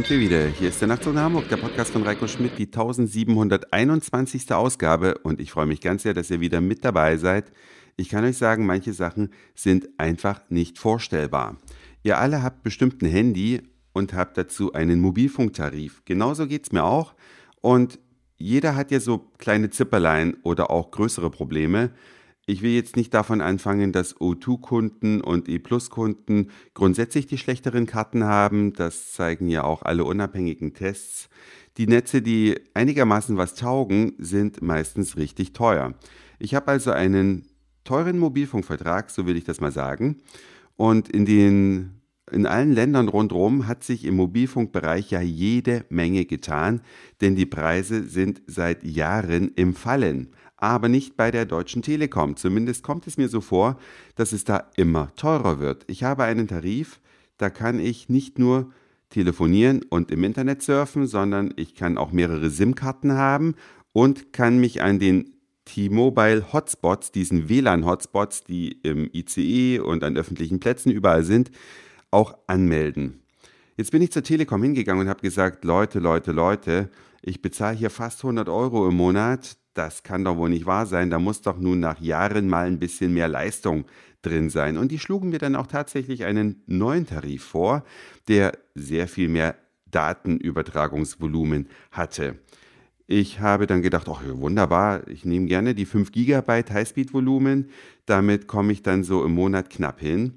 sind wir wieder. Hier ist der Nachtzug nach Hamburg, der Podcast von Reiko Schmidt, die 1721. Ausgabe. Und ich freue mich ganz sehr, dass ihr wieder mit dabei seid. Ich kann euch sagen, manche Sachen sind einfach nicht vorstellbar. Ihr alle habt bestimmt ein Handy und habt dazu einen Mobilfunktarif. Genauso geht es mir auch. Und jeder hat ja so kleine Zipperlein oder auch größere Probleme. Ich will jetzt nicht davon anfangen, dass O2-Kunden und E-Plus-Kunden grundsätzlich die schlechteren Karten haben. Das zeigen ja auch alle unabhängigen Tests. Die Netze, die einigermaßen was taugen, sind meistens richtig teuer. Ich habe also einen teuren Mobilfunkvertrag, so will ich das mal sagen. Und in den in allen Ländern rundherum hat sich im Mobilfunkbereich ja jede Menge getan, denn die Preise sind seit Jahren im Fallen aber nicht bei der Deutschen Telekom. Zumindest kommt es mir so vor, dass es da immer teurer wird. Ich habe einen Tarif, da kann ich nicht nur telefonieren und im Internet surfen, sondern ich kann auch mehrere SIM-Karten haben und kann mich an den T-Mobile Hotspots, diesen WLAN-Hotspots, die im ICE und an öffentlichen Plätzen überall sind, auch anmelden. Jetzt bin ich zur Telekom hingegangen und habe gesagt, Leute, Leute, Leute, ich bezahle hier fast 100 Euro im Monat, das kann doch wohl nicht wahr sein, da muss doch nun nach Jahren mal ein bisschen mehr Leistung drin sein. Und die schlugen mir dann auch tatsächlich einen neuen Tarif vor, der sehr viel mehr Datenübertragungsvolumen hatte. Ich habe dann gedacht, ach wunderbar, ich nehme gerne die 5 GB Highspeed-Volumen, damit komme ich dann so im Monat knapp hin.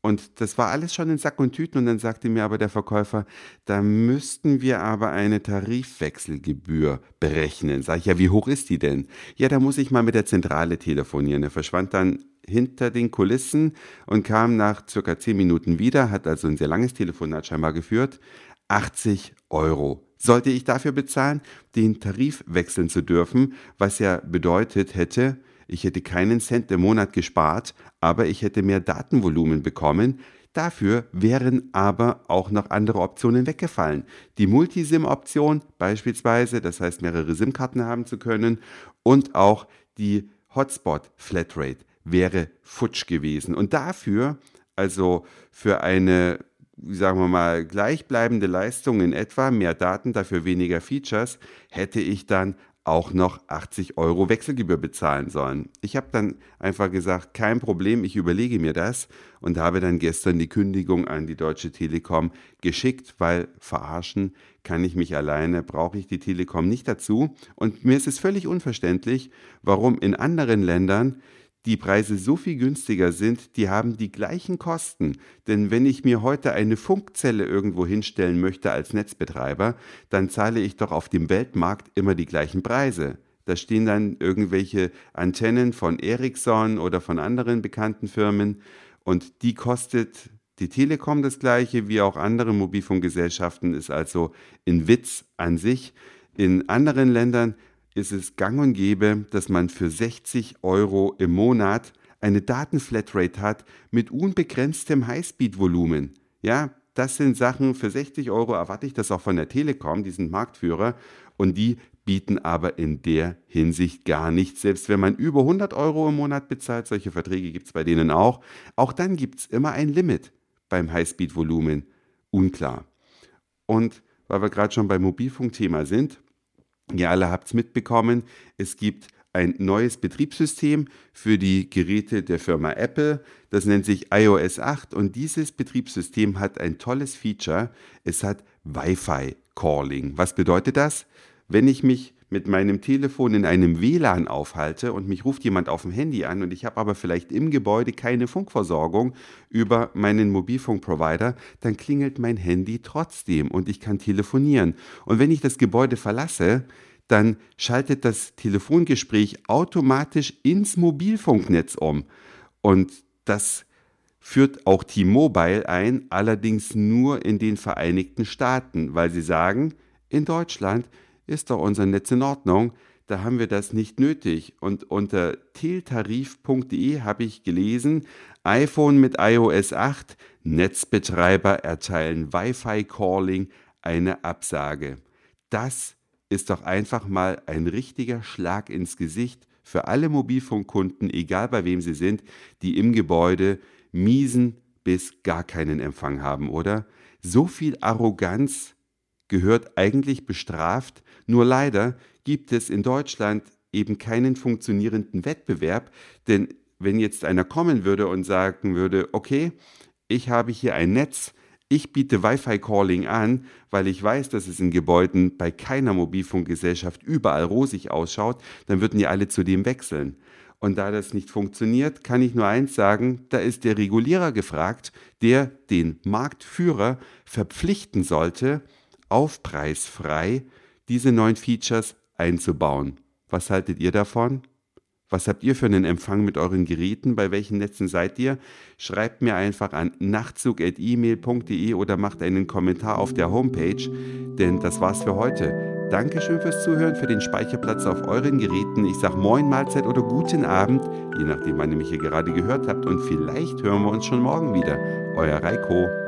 Und das war alles schon in Sack und Tüten und dann sagte mir aber der Verkäufer, da müssten wir aber eine Tarifwechselgebühr berechnen. Sag ich, ja, wie hoch ist die denn? Ja, da muss ich mal mit der Zentrale telefonieren. Er verschwand dann hinter den Kulissen und kam nach circa zehn Minuten wieder, hat also ein sehr langes Telefonat scheinbar geführt. 80 Euro. Sollte ich dafür bezahlen, den Tarif wechseln zu dürfen, was ja bedeutet hätte, ich hätte keinen Cent im Monat gespart, aber ich hätte mehr Datenvolumen bekommen. Dafür wären aber auch noch andere Optionen weggefallen. Die Multisim-Option beispielsweise, das heißt mehrere SIM-Karten haben zu können, und auch die Hotspot-Flatrate wäre futsch gewesen. Und dafür, also für eine sagen wir mal, gleichbleibende Leistung in etwa, mehr Daten, dafür weniger Features, hätte ich dann auch noch 80 Euro Wechselgebühr bezahlen sollen. Ich habe dann einfach gesagt, kein Problem, ich überlege mir das und habe dann gestern die Kündigung an die Deutsche Telekom geschickt, weil verarschen kann ich mich alleine, brauche ich die Telekom nicht dazu. Und mir ist es völlig unverständlich, warum in anderen Ländern die Preise so viel günstiger sind, die haben die gleichen Kosten. Denn wenn ich mir heute eine Funkzelle irgendwo hinstellen möchte als Netzbetreiber, dann zahle ich doch auf dem Weltmarkt immer die gleichen Preise. Da stehen dann irgendwelche Antennen von Ericsson oder von anderen bekannten Firmen und die kostet die Telekom das gleiche wie auch andere Mobilfunkgesellschaften, ist also ein Witz an sich. In anderen Ländern ist es gang und gäbe, dass man für 60 Euro im Monat eine Datenflatrate hat mit unbegrenztem Highspeed-Volumen. Ja, das sind Sachen, für 60 Euro erwarte ich das auch von der Telekom, die sind Marktführer und die bieten aber in der Hinsicht gar nichts. Selbst wenn man über 100 Euro im Monat bezahlt, solche Verträge gibt es bei denen auch, auch dann gibt es immer ein Limit beim Highspeed-Volumen. Unklar. Und weil wir gerade schon beim Mobilfunkthema sind, Ihr alle habt es mitbekommen, es gibt ein neues Betriebssystem für die Geräte der Firma Apple. Das nennt sich iOS 8 und dieses Betriebssystem hat ein tolles Feature. Es hat Wi-Fi Calling. Was bedeutet das? Wenn ich mich mit meinem Telefon in einem WLAN aufhalte und mich ruft jemand auf dem Handy an und ich habe aber vielleicht im Gebäude keine Funkversorgung über meinen Mobilfunkprovider, dann klingelt mein Handy trotzdem und ich kann telefonieren. Und wenn ich das Gebäude verlasse, dann schaltet das Telefongespräch automatisch ins Mobilfunknetz um. Und das führt auch T-Mobile ein, allerdings nur in den Vereinigten Staaten, weil sie sagen, in Deutschland ist doch unser Netz in Ordnung, da haben wir das nicht nötig. Und unter teltarif.de habe ich gelesen, iPhone mit iOS 8, Netzbetreiber erteilen Wi-Fi-Calling eine Absage. Das ist doch einfach mal ein richtiger Schlag ins Gesicht für alle Mobilfunkkunden, egal bei wem sie sind, die im Gebäude miesen bis gar keinen Empfang haben, oder? So viel Arroganz gehört eigentlich bestraft, nur leider gibt es in Deutschland eben keinen funktionierenden Wettbewerb, denn wenn jetzt einer kommen würde und sagen würde, okay, ich habe hier ein Netz, ich biete Wi-Fi-Calling an, weil ich weiß, dass es in Gebäuden bei keiner Mobilfunkgesellschaft überall rosig ausschaut, dann würden ja alle zu dem wechseln. Und da das nicht funktioniert, kann ich nur eins sagen, da ist der Regulierer gefragt, der den Marktführer verpflichten sollte, aufpreisfrei diese neuen Features einzubauen. Was haltet ihr davon? Was habt ihr für einen Empfang mit euren Geräten? Bei welchen Netzen seid ihr? Schreibt mir einfach an nachtzug.email.de oder macht einen Kommentar auf der Homepage, denn das war's für heute. Dankeschön fürs Zuhören, für den Speicherplatz auf euren Geräten. Ich sag Moin, Mahlzeit oder guten Abend, je nachdem, wann ihr mich hier gerade gehört habt. Und vielleicht hören wir uns schon morgen wieder. Euer Reiko.